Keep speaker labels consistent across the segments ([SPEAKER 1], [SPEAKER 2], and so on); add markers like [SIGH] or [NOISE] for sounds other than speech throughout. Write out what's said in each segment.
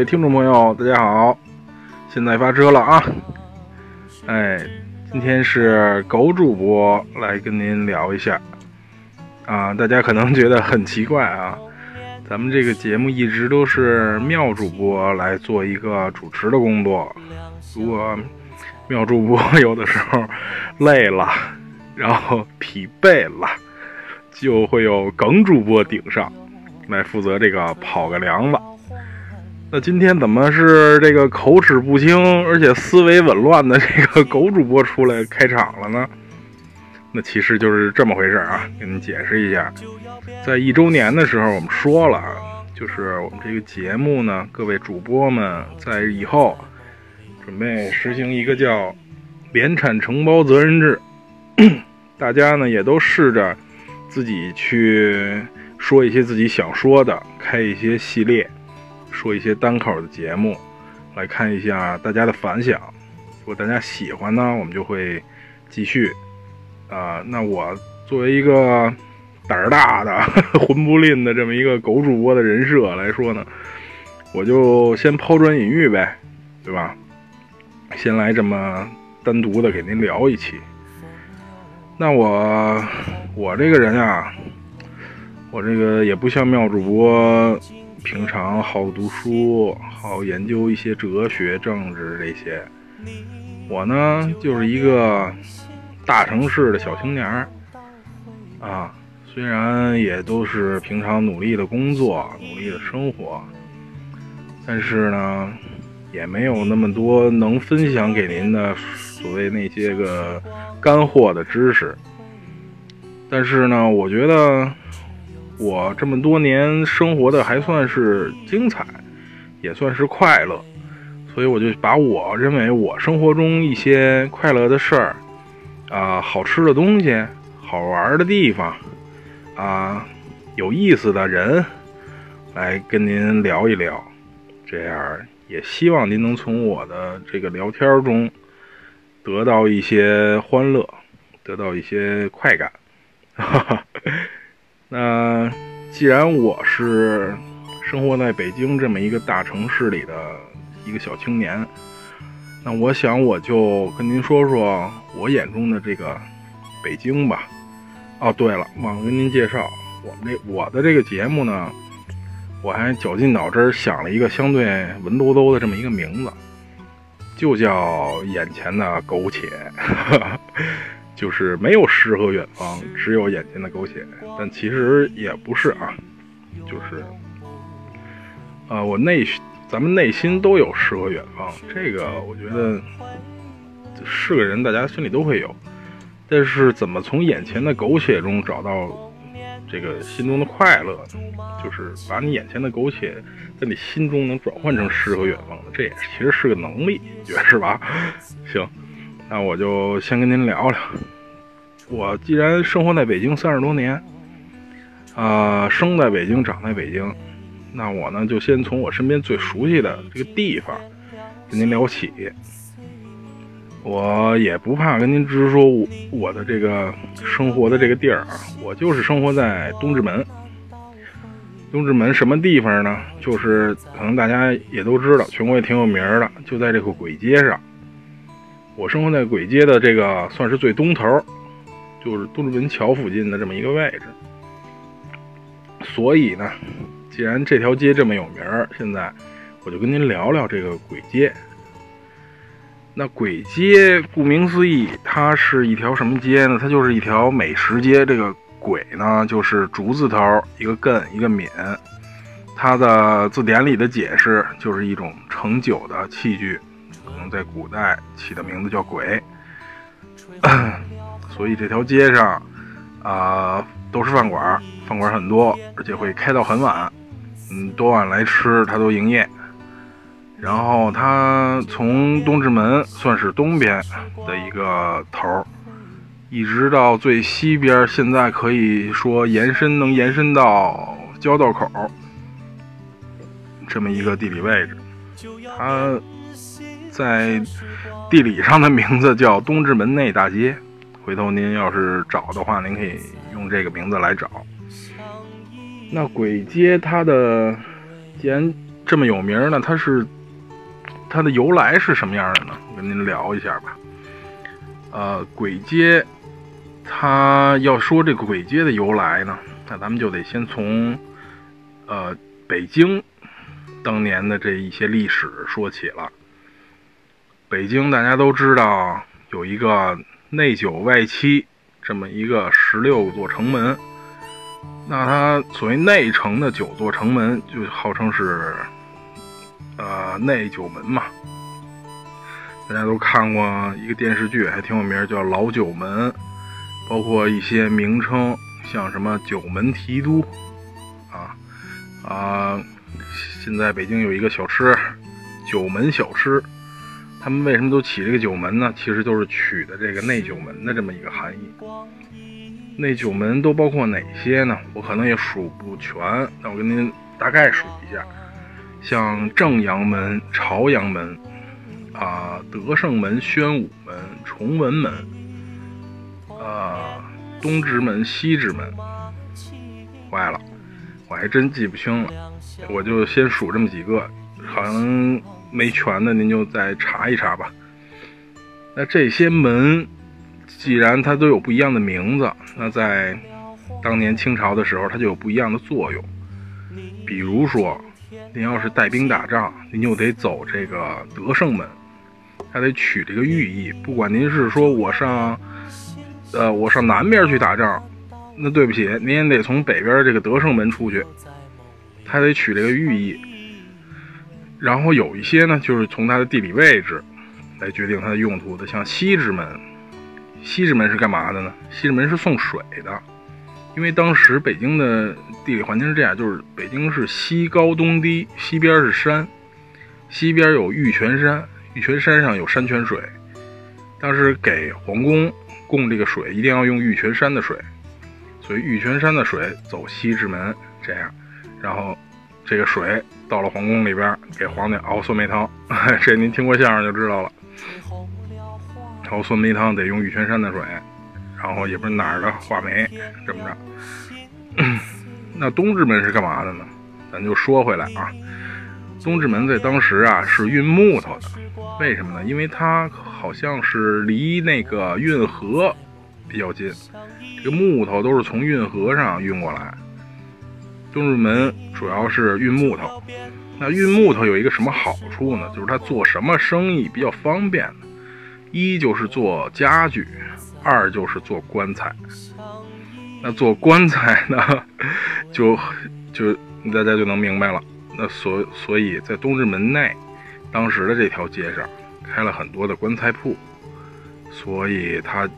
[SPEAKER 1] 位听众朋友，大家好，现在发车了啊！哎，今天是狗主播来跟您聊一下啊，大家可能觉得很奇怪啊，咱们这个节目一直都是妙主播来做一个主持的工作，如果妙主播有的时候累了，然后疲惫了，就会有耿主播顶上来负责这个跑个梁子。那今天怎么是这个口齿不清，而且思维紊乱的这个 [LAUGHS] 狗主播出来开场了呢？那其实就是这么回事啊，给您解释一下。在一周年的时候，我们说了，就是我们这个节目呢，各位主播们在以后准备实行一个叫联产承包责任制，[CLEARS THROAT] 大家呢也都试着自己去说一些自己想说的，开一些系列。说一些单口的节目，来看一下大家的反响。如果大家喜欢呢，我们就会继续。啊，那我作为一个胆儿大的、混不吝的这么一个狗主播的人设来说呢，我就先抛砖引玉呗，对吧？先来这么单独的给您聊一期。那我我这个人啊，我这个也不像妙主播。平常好读书，好研究一些哲学、政治这些。我呢，就是一个大城市的小青年儿啊。虽然也都是平常努力的工作、努力的生活，但是呢，也没有那么多能分享给您的所谓那些个干货的知识。但是呢，我觉得。我这么多年生活的还算是精彩，也算是快乐，所以我就把我认为我生活中一些快乐的事儿，啊，好吃的东西，好玩的地方，啊，有意思的人，来跟您聊一聊，这样也希望您能从我的这个聊天中得到一些欢乐，得到一些快感，哈哈。那既然我是生活在北京这么一个大城市里的一个小青年，那我想我就跟您说说我眼中的这个北京吧。哦，对了，忘了跟您介绍，我们这我的这个节目呢，我还绞尽脑汁想了一个相对文绉绉的这么一个名字，就叫眼前的苟且。就是没有诗和远方，只有眼前的苟且。但其实也不是啊，就是，呃，我内咱们内心都有诗和远方。这个我觉得是个人，大家心里都会有。但是怎么从眼前的苟且中找到这个心中的快乐呢？就是把你眼前的苟且在你心中能转换成诗和远方的，这也其实是个能力，觉得是吧？[LAUGHS] 行。那我就先跟您聊聊，我既然生活在北京三十多年，啊，生在北京，长在北京，那我呢就先从我身边最熟悉的这个地方跟您聊起。我也不怕跟您直说，我我的这个生活的这个地儿啊，我就是生活在东直门。东直门什么地方呢？就是可能大家也都知道，全国也挺有名的，就在这个簋街上。我生活在簋街的这个算是最东头，就是东直门桥附近的这么一个位置。所以呢，既然这条街这么有名儿，现在我就跟您聊聊这个簋街。那簋街顾名思义，它是一条什么街呢？它就是一条美食街。这个“簋”呢，就是竹字头一个艮一个敏，它的字典里的解释就是一种盛酒的器具。在古代起的名字叫“鬼”，[COUGHS] 所以这条街上啊都是饭馆，饭馆很多，而且会开到很晚。嗯，多晚来吃它都营业。然后它从东直门算是东边的一个头儿，一直到最西边，现在可以说延伸能延伸到交道口这么一个地理位置。它。在地理上的名字叫东直门内大街，回头您要是找的话，您可以用这个名字来找。那簋街它的既然这么有名呢，它是它的由来是什么样的呢？跟您聊一下吧。呃，簋街，它要说这个簋街的由来呢，那咱们就得先从呃北京当年的这一些历史说起了。北京大家都知道有一个内九外七这么一个十六座城门。那它所谓内城的九座城门，就号称是，呃，内九门嘛。大家都看过一个电视剧，还挺有名，叫《老九门》，包括一些名称，像什么九门提督，啊啊，现在北京有一个小吃，九门小吃，他们为什么都起这个九门呢？其实就是取的这个内九门的这么一个含义。内九门都包括哪些呢？我可能也数不全，那我跟您大概数一下，像正阳门、朝阳门、啊德胜门、宣武门、崇文门、啊东直门、西直门，坏了，我还真记不清了，我就先数这么几个，好像没全的，您就再查一查吧。那这些门。既然它都有不一样的名字，那在当年清朝的时候，它就有不一样的作用。比如说，您要是带兵打仗，您就得走这个德胜门，还得取这个寓意。不管您是说我上，呃，我上南边去打仗，那对不起，您也得从北边这个德胜门出去，还得取这个寓意。然后有一些呢，就是从它的地理位置来决定它的用途的，像西直门。西直门是干嘛的呢？西直门是送水的，因为当时北京的地理环境是这样，就是北京是西高东低，西边是山，西边有玉泉山，玉泉山上有山泉水。当时给皇宫供这个水，一定要用玉泉山的水，所以玉泉山的水走西直门，这样，然后这个水到了皇宫里边，给皇帝熬酸梅汤，[LAUGHS] 这您听过相声就知道了。熬酸梅汤得用玉泉山的水，然后也不是哪儿的话梅，这么着。[COUGHS] 那东直门是干嘛的呢？咱就说回来啊，东直门在当时啊是运木头的，为什么呢？因为它好像是离那个运河比较近，这个木头都是从运河上运过来。东直门主要是运木头，那运木头有一个什么好处呢？就是它做什么生意比较方便呢？一就是做家具，二就是做棺材。那做棺材呢，[LAUGHS] 就就大家就能明白了。那所所以在东直门内，当时的这条街上开了很多的棺材铺，所以它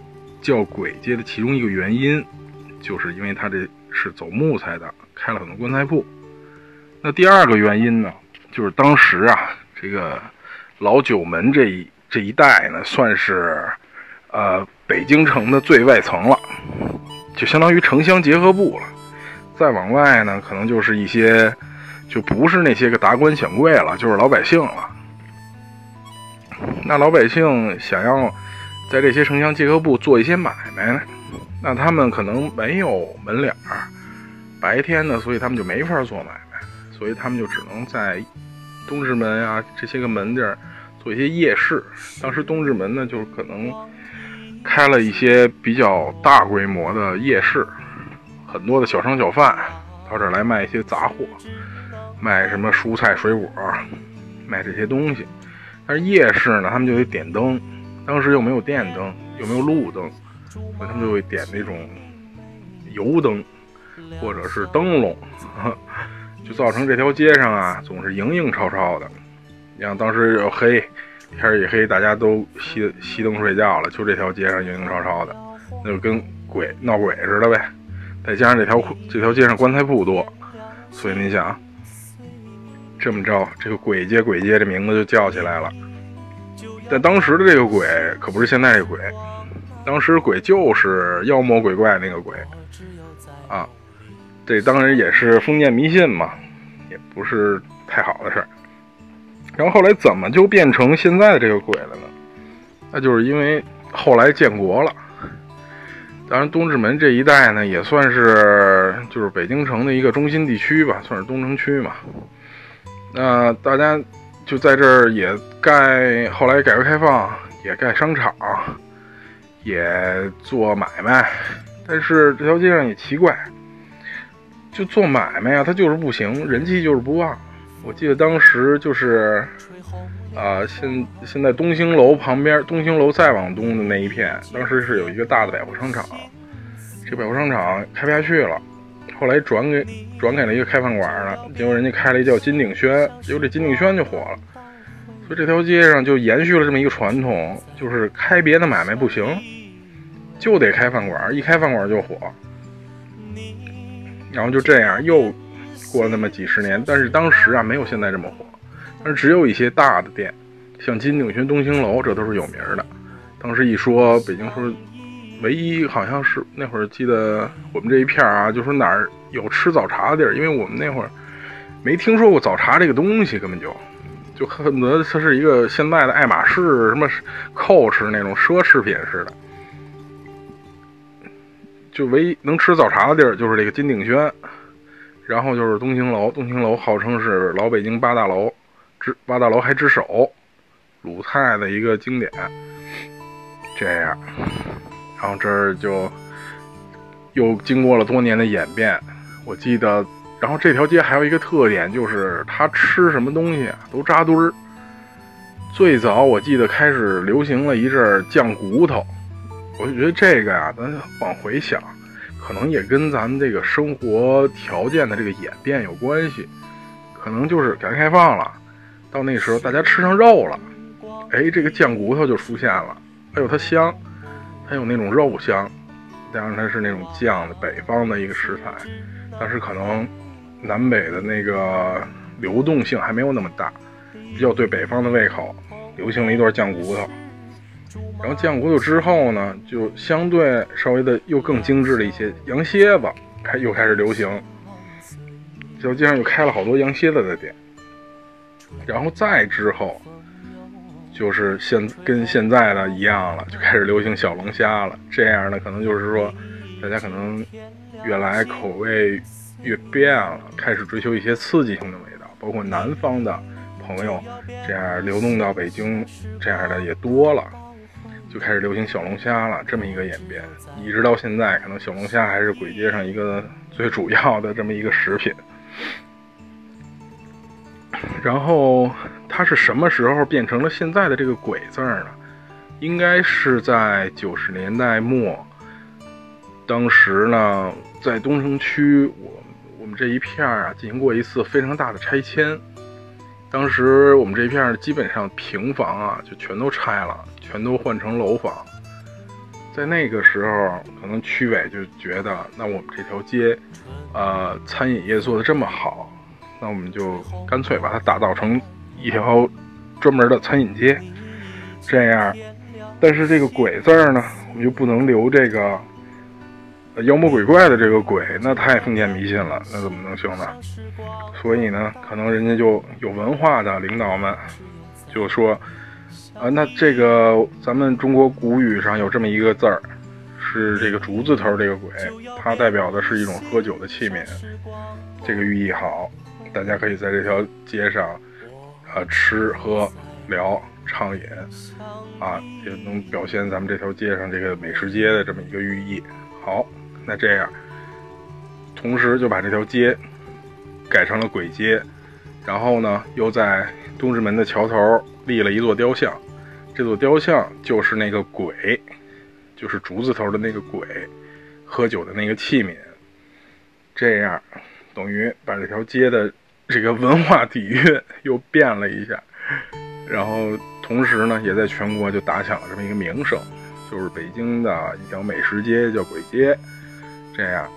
[SPEAKER 1] 叫簋街的其中一个原因，就是因为它这是走木材的，开了很多棺材铺。那第二个原因呢，就是当时啊，这个老九门这一。这一带呢，算是，呃，北京城的最外层了，就相当于城乡结合部了。再往外呢，可能就是一些，就不是那些个达官显贵了，就是老百姓了。那老百姓想要在这些城乡结合部做一些买卖呢，那他们可能没有门脸儿，白天呢，所以他们就没法做买卖，所以他们就只能在东直门啊这些个门地儿。做一些夜市，当时东直门呢，就是可能开了一些比较大规模的夜市，很多的小商小贩到这儿来卖一些杂货，卖什么蔬菜水果，卖这些东西。但是夜市呢，他们就得点灯，当时又没有电灯，又没有路灯，所以他们就会点那种油灯或者是灯笼，[LAUGHS] 就造成这条街上啊总是影影绰绰的。你像当时又黑，天一黑，大家都熄熄灯睡觉了，就这条街上影影绰绰的，那就跟鬼闹鬼似的呗。再加上这条这条街上棺材铺多，所以您想，这么着，这个鬼街鬼街这名字就叫起来了。但当时的这个鬼可不是现在这鬼，当时鬼就是妖魔鬼怪那个鬼啊。这当然也是封建迷信嘛，也不是太好的事儿。然后后来怎么就变成现在的这个鬼了呢？那就是因为后来建国了。当然，东直门这一带呢，也算是就是北京城的一个中心地区吧，算是东城区嘛。那大家就在这儿也盖，后来改革开放也盖商场，也做买卖。但是这条街上也奇怪，就做买卖啊，他就是不行，人气就是不旺。我记得当时就是，啊，现现在东兴楼旁边，东兴楼再往东的那一片，当时是有一个大的百货商场，这百货商场开不下去了，后来转给转给了一个开饭馆了，结果人家开了一叫金鼎轩，结果这金鼎轩就火了，这条街上就延续了这么一个传统，就是开别的买卖不行，就得开饭馆，一开饭馆就火，然后就这样又。过了那么几十年，但是当时啊没有现在这么火，但是只有一些大的店，像金鼎轩、东兴楼，这都是有名的。当时一说北京说，唯一好像是那会儿记得我们这一片啊，就说哪儿有吃早茶的地儿，因为我们那会儿没听说过早茶这个东西，根本就就恨不得它是一个现在的爱马仕什么 Coach 那种奢侈品似的。就唯一能吃早茶的地儿就是这个金鼎轩。然后就是东兴楼，东兴楼号称是老北京八大楼之八大楼还之首，鲁菜的一个经典。这样，然后这儿就又经过了多年的演变。我记得，然后这条街还有一个特点，就是它吃什么东西都扎堆儿。最早我记得开始流行了一阵儿酱骨头，我就觉得这个呀，咱往回想。可能也跟咱们这个生活条件的这个演变有关系，可能就是改革开放了，到那时候大家吃上肉了，哎，这个酱骨头就出现了，哎呦它香，它有那种肉香，加上它是那种酱的北方的一个食材，但是可能南北的那个流动性还没有那么大，比较对北方的胃口，流行了一段酱骨头。然后酱骨头之后呢，就相对稍微的又更精致了一些，羊蝎子开又开始流行，这条街上又开了好多羊蝎子的店。然后再之后，就是现跟现在的一样了，就开始流行小龙虾了。这样呢，可能就是说，大家可能越来口味越变了，开始追求一些刺激性的味道，包括南方的朋友这样流动到北京，这样的也多了。就开始流行小龙虾了，这么一个演变，一直到现在，可能小龙虾还是簋街上一个最主要的这么一个食品。然后它是什么时候变成了现在的这个“鬼”字呢？应该是在九十年代末，当时呢，在东城区，我我们这一片啊，进行过一次非常大的拆迁。当时我们这一片基本上平房啊，就全都拆了。全都换成楼房，在那个时候，可能区委就觉得，那我们这条街，呃，餐饮业做的这么好，那我们就干脆把它打造成一条专门的餐饮街。这样，但是这个“鬼”字儿呢，我们就不能留这个妖魔鬼怪的这个“鬼”，那太封建迷信了，那怎么能行呢？所以呢，可能人家就有文化的领导们就说。啊，那这个咱们中国古语上有这么一个字儿，是这个竹字头这个“鬼”，它代表的是一种喝酒的器皿，这个寓意好，大家可以在这条街上，啊，吃喝聊畅饮，啊，也能表现咱们这条街上这个美食街的这么一个寓意。好，那这样，同时就把这条街改成了鬼街，然后呢，又在东直门的桥头。立了一座雕像，这座雕像就是那个鬼，就是竹字头的那个鬼，喝酒的那个器皿。这样，等于把这条街的这个文化底蕴又变了一下，然后同时呢，也在全国就打响了这么一个名声，就是北京的一条美食街叫鬼街。这样，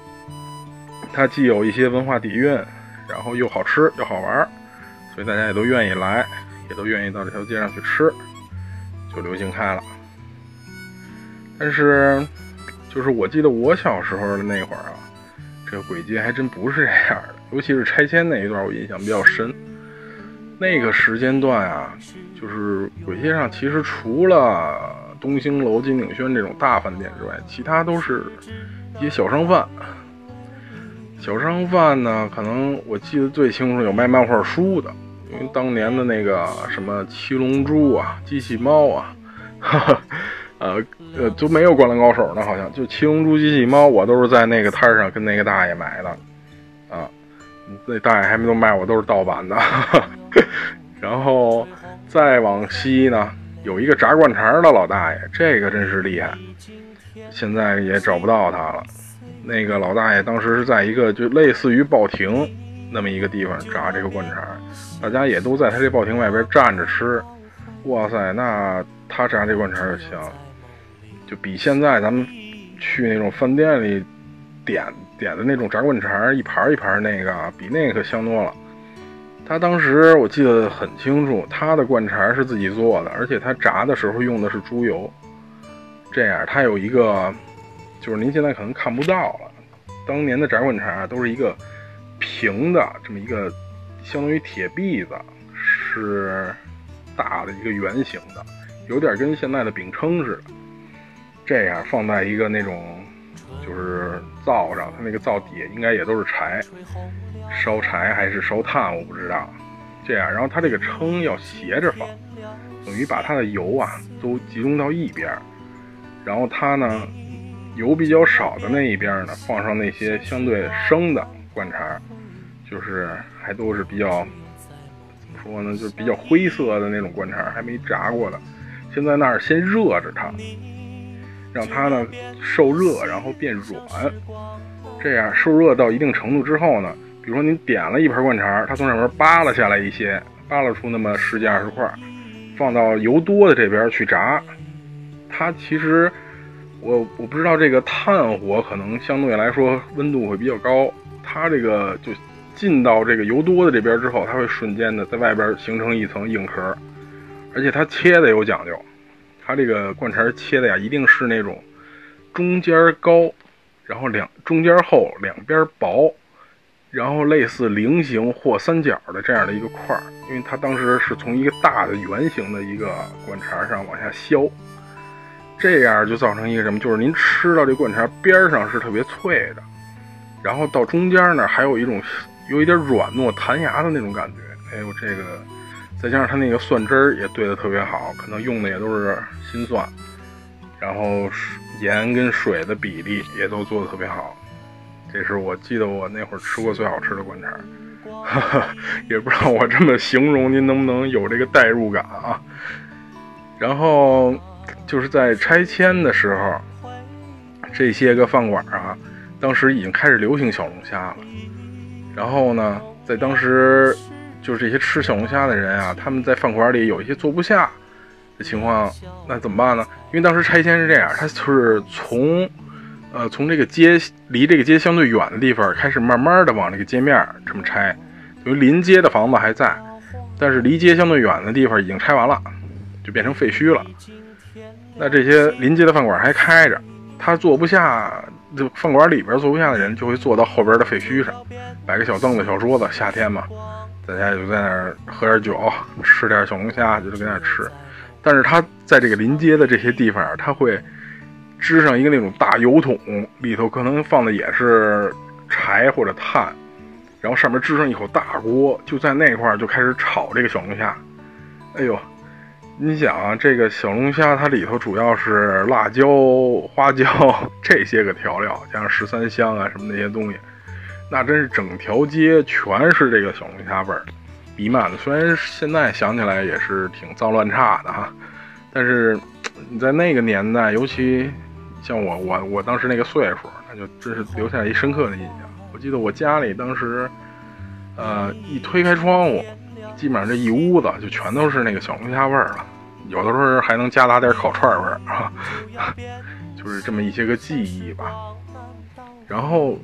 [SPEAKER 1] 它既有一些文化底蕴，然后又好吃又好玩，所以大家也都愿意来。也都愿意到这条街上去吃，就流行开了。但是，就是我记得我小时候的那会儿啊，这个簋街还真不是这样的。尤其是拆迁那一段，我印象比较深。那个时间段啊，就是簋街上其实除了东兴楼、金鼎轩这种大饭店之外，其他都是一些小商贩。小商贩呢，可能我记得最清楚有卖漫画书的，因为当年的那个什么七龙珠啊、机器猫啊，哈 [LAUGHS] 哈，呃呃都没有灌篮高手呢，好像就七龙珠、机器猫，我都是在那个摊上跟那个大爷买的，啊，那大爷还没都卖，我都是盗版的。[LAUGHS] 然后再往西呢，有一个炸灌肠的老大爷，这个真是厉害，现在也找不到他了。那个老大爷当时是在一个就类似于报亭那么一个地方炸这个灌肠，大家也都在他这报亭外边站着吃。哇塞，那他炸这灌肠就香，就比现在咱们去那种饭店里点点的那种炸灌肠一盘一盘那个，比那个可香多了。他当时我记得很清楚，他的灌肠是自己做的，而且他炸的时候用的是猪油。这样，它有一个，就是您现在可能看不到了。当年的炸灌肠都是一个平的这么一个，相当于铁篦子，是大的一个圆形的，有点跟现在的饼铛似的。这样放在一个那种就是灶上，它那个灶底下应该也都是柴。烧柴还是烧炭，我不知道。这样，然后它这个称要斜着放，等于把它的油啊都集中到一边。然后它呢，油比较少的那一边呢，放上那些相对生的灌肠，就是还都是比较怎么说呢，就是比较灰色的那种灌肠，还没炸过的。先在那儿先热着它，让它呢受热，然后变软。这样受热到一定程度之后呢。比如说您点了一盘灌肠，它从上面扒拉下来一些，扒拉出那么十几二十块，放到油多的这边去炸。它其实我我不知道这个炭火可能相对来说温度会比较高，它这个就进到这个油多的这边之后，它会瞬间的在外边形成一层硬壳，而且它切的有讲究，它这个灌肠切的呀一定是那种中间高，然后两中间厚，两边薄。然后类似菱形或三角的这样的一个块儿，因为它当时是从一个大的圆形的一个灌肠上往下削，这样就造成一个什么？就是您吃到这灌肠边上是特别脆的，然后到中间呢还有一种有一点软糯弹牙的那种感觉。哎呦，这个再加上它那个蒜汁儿也兑的特别好，可能用的也都是新蒜，然后盐跟水的比例也都做的特别好。这是我记得我那会儿吃过最好吃的灌肠，[LAUGHS] 也不知道我这么形容您能不能有这个代入感啊？然后就是在拆迁的时候，这些个饭馆啊，当时已经开始流行小龙虾了。然后呢，在当时就是这些吃小龙虾的人啊，他们在饭馆里有一些坐不下的情况，那怎么办呢？因为当时拆迁是这样，他就是从。呃，从这个街离这个街相对远的地方开始，慢慢的往这个街面这么拆，因为临街的房子还在，但是离街相对远的地方已经拆完了，就变成废墟了。那这些临街的饭馆还开着，他坐不下，就饭馆里边坐不下的人就会坐到后边的废墟上，摆个小凳子、小桌子，夏天嘛，大家就在那儿喝点酒，吃点小龙虾，就在那儿吃。但是他在这个临街的这些地方，他会。支上一个那种大油桶，里头可能放的也是柴或者炭，然后上面支上一口大锅，就在那块儿就开始炒这个小龙虾。哎呦，你想啊，这个小龙虾它里头主要是辣椒、花椒这些个调料，加上十三香啊什么那些东西，那真是整条街全是这个小龙虾味儿弥漫的。虽然现在想起来也是挺脏乱差的哈，但是你在那个年代，尤其。像我我我当时那个岁数，那就真是留下一深刻的印象。我记得我家里当时，呃，一推开窗户，基本上这一屋子就全都是那个小龙虾味儿了，有的时候还能夹杂点烤串味儿啊，[LAUGHS] 就是这么一些个记忆吧。然后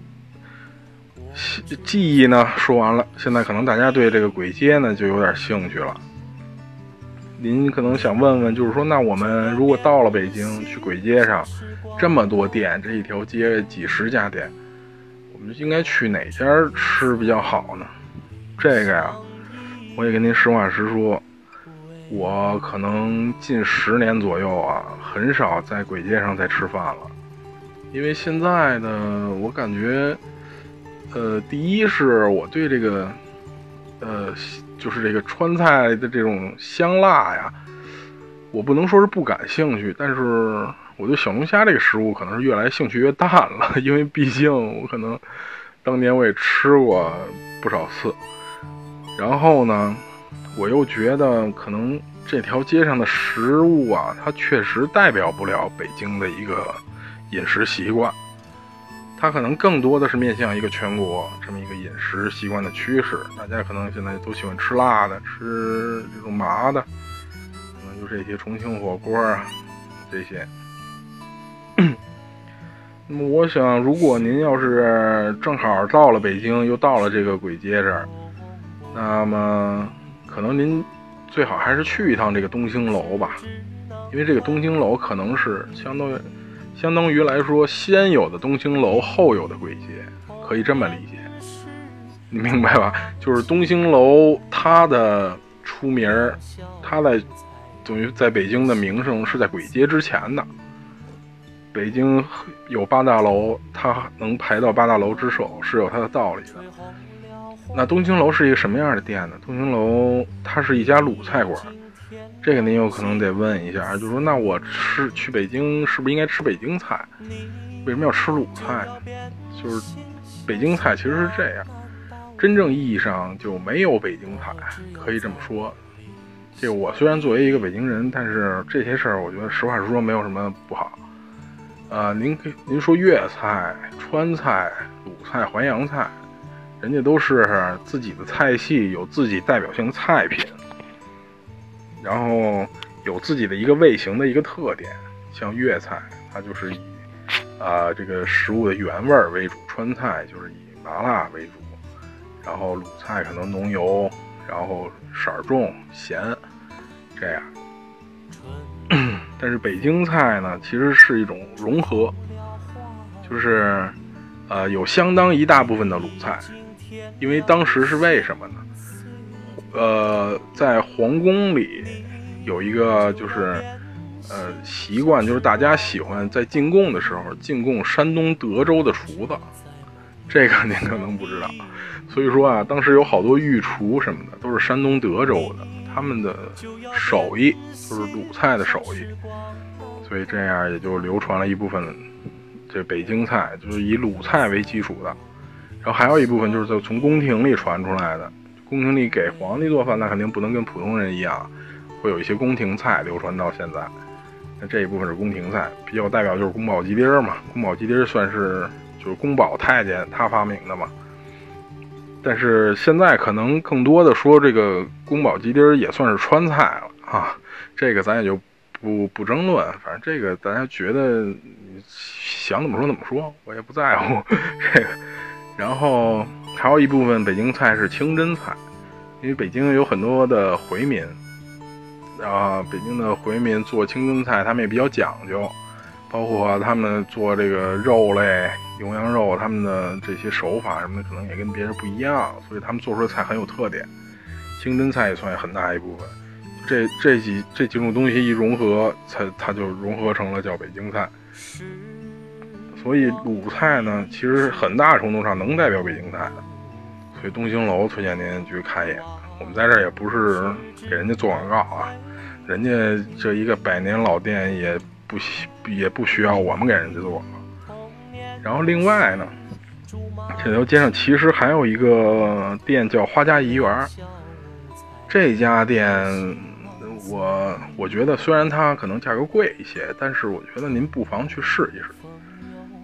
[SPEAKER 1] 记忆呢说完了，现在可能大家对这个簋街呢就有点兴趣了。您可能想问问，就是说，那我们如果到了北京，去簋街上，这么多店，这一条街几十家店，我们应该去哪家吃比较好呢？这个呀，我也跟您实话实说，我可能近十年左右啊，很少在簋街上再吃饭了，因为现在呢，我感觉，呃，第一是我对这个，呃，就是这个川菜的这种香辣呀，我不能说是不感兴趣，但是我对小龙虾这个食物可能是越来兴趣越淡了，因为毕竟我可能当年我也吃过不少次，然后呢。我又觉得可能这条街上的食物啊，它确实代表不了北京的一个饮食习惯，它可能更多的是面向一个全国这么一个饮食习惯的趋势。大家可能现在都喜欢吃辣的，吃这种麻的，可能就这些重庆火锅啊这些。[CLEARS THROAT] 那么我想，如果您要是正好到了北京，又到了这个簋街这儿，那么。可能您最好还是去一趟这个东兴楼吧，因为这个东兴楼可能是相当于相当于来说先有的东兴楼后有的鬼街，可以这么理解，你明白吧？就是东兴楼它的出名儿，它在等于在北京的名声是在鬼街之前的。北京有八大楼，它能排到八大楼之首是有它的道理的。那东兴楼是一个什么样的店呢？东兴楼它是一家鲁菜馆，这个您有可能得问一下，就说，那我吃去北京是不是应该吃北京菜？为什么要吃鲁菜呢？就是北京菜其实是这样，真正意义上就没有北京菜，可以这么说。这个我虽然作为一个北京人，但是这些事儿我觉得实话实说没有什么不好。呃，您您说粤菜、川菜、鲁菜、淮扬菜。人家都是自己的菜系，有自己代表性的菜品，然后有自己的一个味型的一个特点。像粤菜，它就是以啊这个食物的原味为主；川菜就是以麻辣为主；然后鲁菜可能浓油，然后色重、咸，这样。[COUGHS] 但是北京菜呢，其实是一种融合，就是呃有相当一大部分的鲁菜。因为当时是为什么呢？呃，在皇宫里有一个就是呃习惯，就是大家喜欢在进贡的时候进贡山东德州的厨子，这个您可能不知道。所以说啊，当时有好多御厨什么的都是山东德州的，他们的手艺就是鲁菜的手艺，所以这样也就流传了一部分这北京菜，就是以鲁菜为基础的。然后还有一部分就是从宫廷里传出来的，宫廷里给皇帝做饭，那肯定不能跟普通人一样，会有一些宫廷菜流传到现在。那这一部分是宫廷菜，比较代表就是宫保鸡丁嘛。宫保鸡丁算是就是宫保太监他发明的嘛。但是现在可能更多的说这个宫保鸡丁也算是川菜了啊，这个咱也就不不争论，反正这个大家觉得想怎么说怎么说，我也不在乎 [LAUGHS] 这个。然后还有一部分北京菜是清真菜，因为北京有很多的回民，啊，北京的回民做清真菜，他们也比较讲究，包括他们做这个肉类、牛羊肉，他们的这些手法什么的，可能也跟别人不一样，所以他们做出的菜很有特点。清真菜也算很大一部分，这这几这几种东西一融合，才它就融合成了叫北京菜。所以鲁菜呢，其实很大程度上能代表北京菜的，所以东兴楼推荐您去看一眼。我们在这儿也不是给人家做广告啊，人家这一个百年老店也不需也不需要我们给人家做广告。然后另外呢，这条街上其实还有一个店叫花家怡园，这家店我我觉得虽然它可能价格贵一些，但是我觉得您不妨去试一试。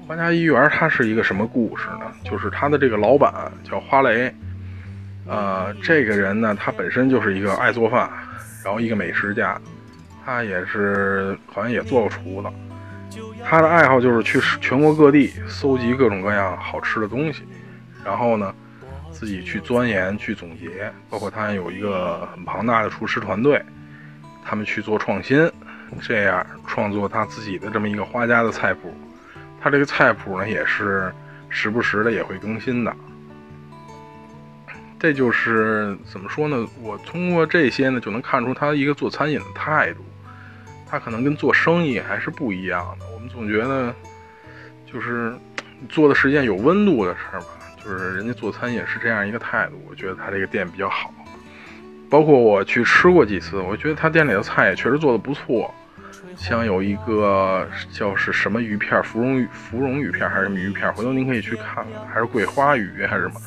[SPEAKER 1] 花家一园它是一个什么故事呢？就是他的这个老板叫花雷，呃，这个人呢，他本身就是一个爱做饭，然后一个美食家，他也是好像也做过厨子。他的爱好就是去全国各地搜集各种各样好吃的东西，然后呢，自己去钻研、去总结，包括他有一个很庞大的厨师团队，他们去做创新，这样创作他自己的这么一个花家的菜谱。他这个菜谱呢，也是时不时的也会更新的。这就是怎么说呢？我通过这些呢，就能看出他一个做餐饮的态度。他可能跟做生意还是不一样的。我们总觉得，就是做的是一件有温度的事儿吧。就是人家做餐饮是这样一个态度，我觉得他这个店比较好。包括我去吃过几次，我觉得他店里的菜也确实做的不错。像有一个叫是什么鱼片，芙蓉鱼、芙蓉鱼片还是什么鱼片，回头您可以去看看，还是桂花鱼还是什么？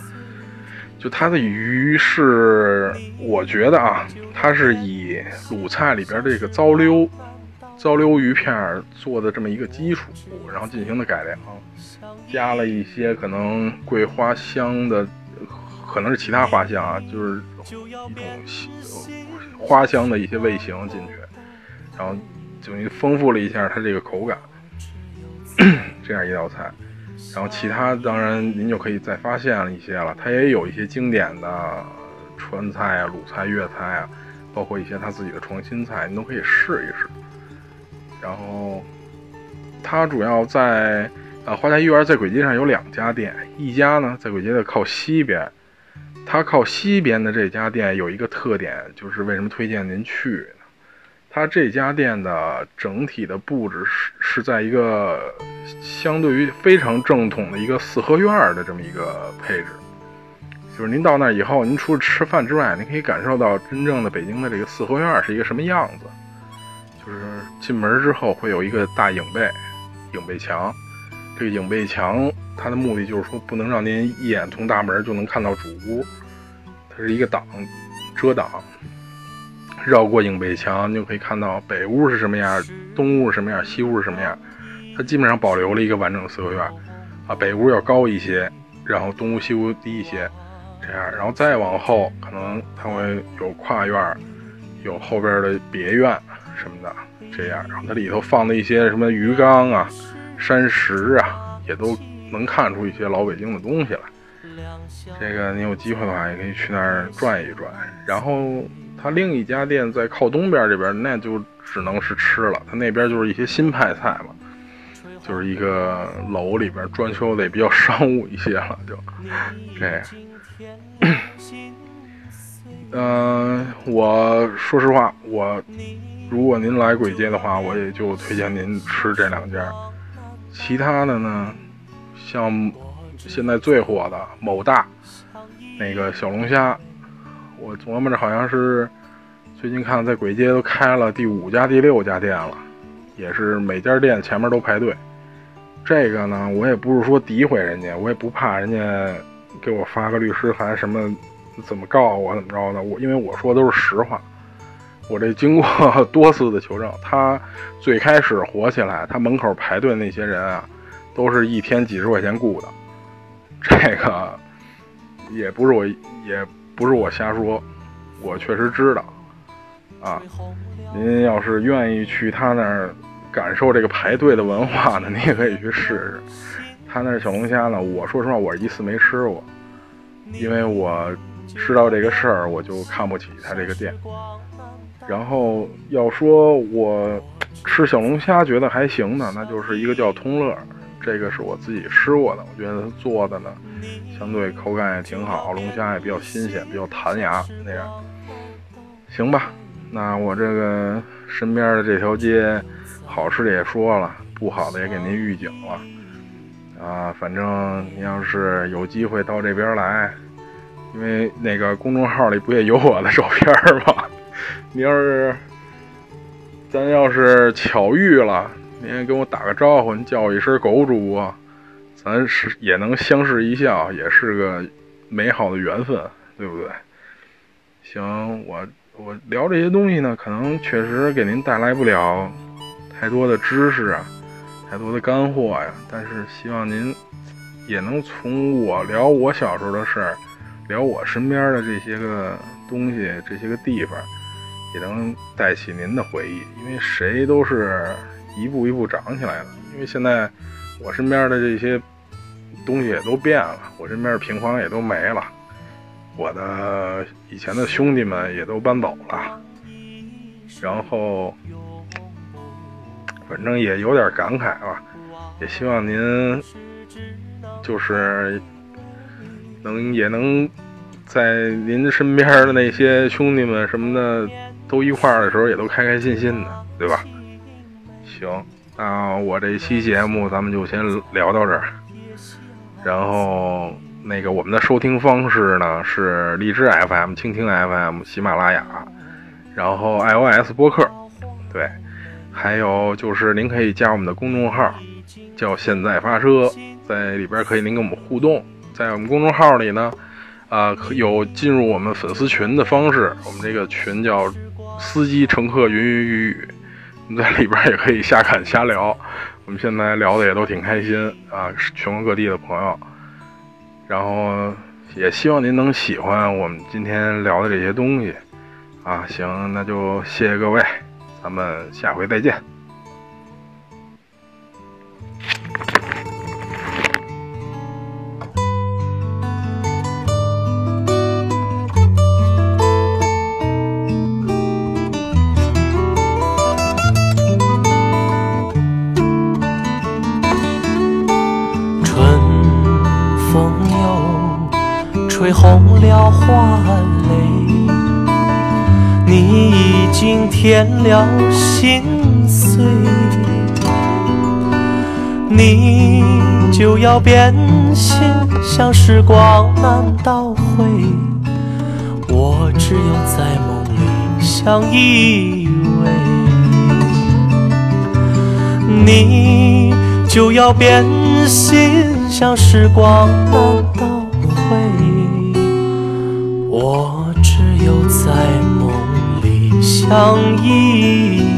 [SPEAKER 1] 就它的鱼是，我觉得啊，它是以鲁菜里边这个糟溜、糟溜鱼片做的这么一个基础，然后进行的改良，加了一些可能桂花香的，可能是其他花香啊，就是一种花香的一些味型进去，然后。等于丰富了一下它这个口感，[CLEARS THROAT] 这样一道菜，然后其他当然您就可以再发现了一些了。它也有一些经典的川菜啊、鲁菜、粤菜啊，包括一些他自己的创新菜，您都可以试一试。然后它主要在呃花家医园在簋街上有两家店，一家呢在簋街的靠西边，它靠西边的这家店有一个特点，就是为什么推荐您去？它这家店的整体的布置是是在一个相对于非常正统的一个四合院的这么一个配置，就是您到那以后，您除了吃饭之外，您可以感受到真正的北京的这个四合院是一个什么样子。就是进门之后会有一个大影背，影背墙。这个影背墙它的目的就是说不能让您一眼从大门就能看到主屋，它是一个挡遮挡。绕过影背墙，你就可以看到北屋是什么样，东屋是什么样，西屋是什么样。它基本上保留了一个完整的四合院，啊，北屋要高一些，然后东屋、西屋低一些，这样，然后再往后，可能它会有跨院，有后边的别院什么的，这样，然后它里头放的一些什么鱼缸啊、山石啊，也都能看出一些老北京的东西来。这个你有机会的话，也可以去那儿转一转，然后。他另一家店在靠东边这边，那就只能是吃了。他那边就是一些新派菜嘛，就是一个楼里边装修的也比较商务一些了，就这样。嗯，我说实话，我如果您来簋街的话，我也就推荐您吃这两家。其他的呢，像现在最火的某大那个小龙虾。我琢磨着，好像是最近看在簋街都开了第五家、第六家店了，也是每家店前面都排队。这个呢，我也不是说诋毁人家，我也不怕人家给我发个律师函什么，怎么告我怎么着的。我因为我说都是实话，我这经过 [LAUGHS] 多次的求证，他最开始火起来，他门口排队那些人啊，都是一天几十块钱雇的。这个也不是我也。不是我瞎说，我确实知道，啊，您要是愿意去他那儿感受这个排队的文化呢，[LAUGHS] 你也可以去试试。他那小龙虾呢，我说实话，我一次没吃过，因为我知道这个事儿，我就看不起他这个店。然后要说我吃小龙虾觉得还行的，那就是一个叫通乐。这个是我自己吃过的，我觉得他做的呢，相对口感也挺好，龙虾也比较新鲜，比较弹牙那样。行吧，那我这个身边的这条街，好吃的也说了，不好的也给您预警了。啊，反正您要是有机会到这边来，因为那个公众号里不也有我的照片吗？[LAUGHS] 您要是，咱要是巧遇了。您也跟我打个招呼，您叫我一声狗主播，咱是也能相视一笑，也是个美好的缘分，对不对？行，我我聊这些东西呢，可能确实给您带来不了太多的知识啊，太多的干货呀，但是希望您也能从我聊我小时候的事儿，聊我身边的这些个东西、这些个地方，也能带起您的回忆，因为谁都是。一步一步长起来的，因为现在我身边的这些东西也都变了，我身边的平房也都没了，我的以前的兄弟们也都搬走了，然后反正也有点感慨吧，也希望您就是能也能在您身边的那些兄弟们什么的都一块的时候，也都开开心心的，对吧？行，那我这期节目咱们就先聊到这儿。然后那个我们的收听方式呢是荔枝 FM、蜻蜓 FM、喜马拉雅，然后 iOS 播客，对，还有就是您可以加我们的公众号，叫“现在发车”，在里边可以您跟我们互动。在我们公众号里呢，啊，有进入我们粉丝群的方式。我们这个群叫“司机乘客云云雨雨”，我们在里边也可以瞎侃瞎聊。我们现在聊的也都挺开心啊，全国各地的朋友。然后也希望您能喜欢我们今天聊的这些东西啊。行，那就谢谢各位，咱们下回再见。
[SPEAKER 2] 含泪，你已经添了心碎，你就要变心，像时光难倒回，我只有在梦里相依偎，你就要变心，像时光我只有在梦里相依。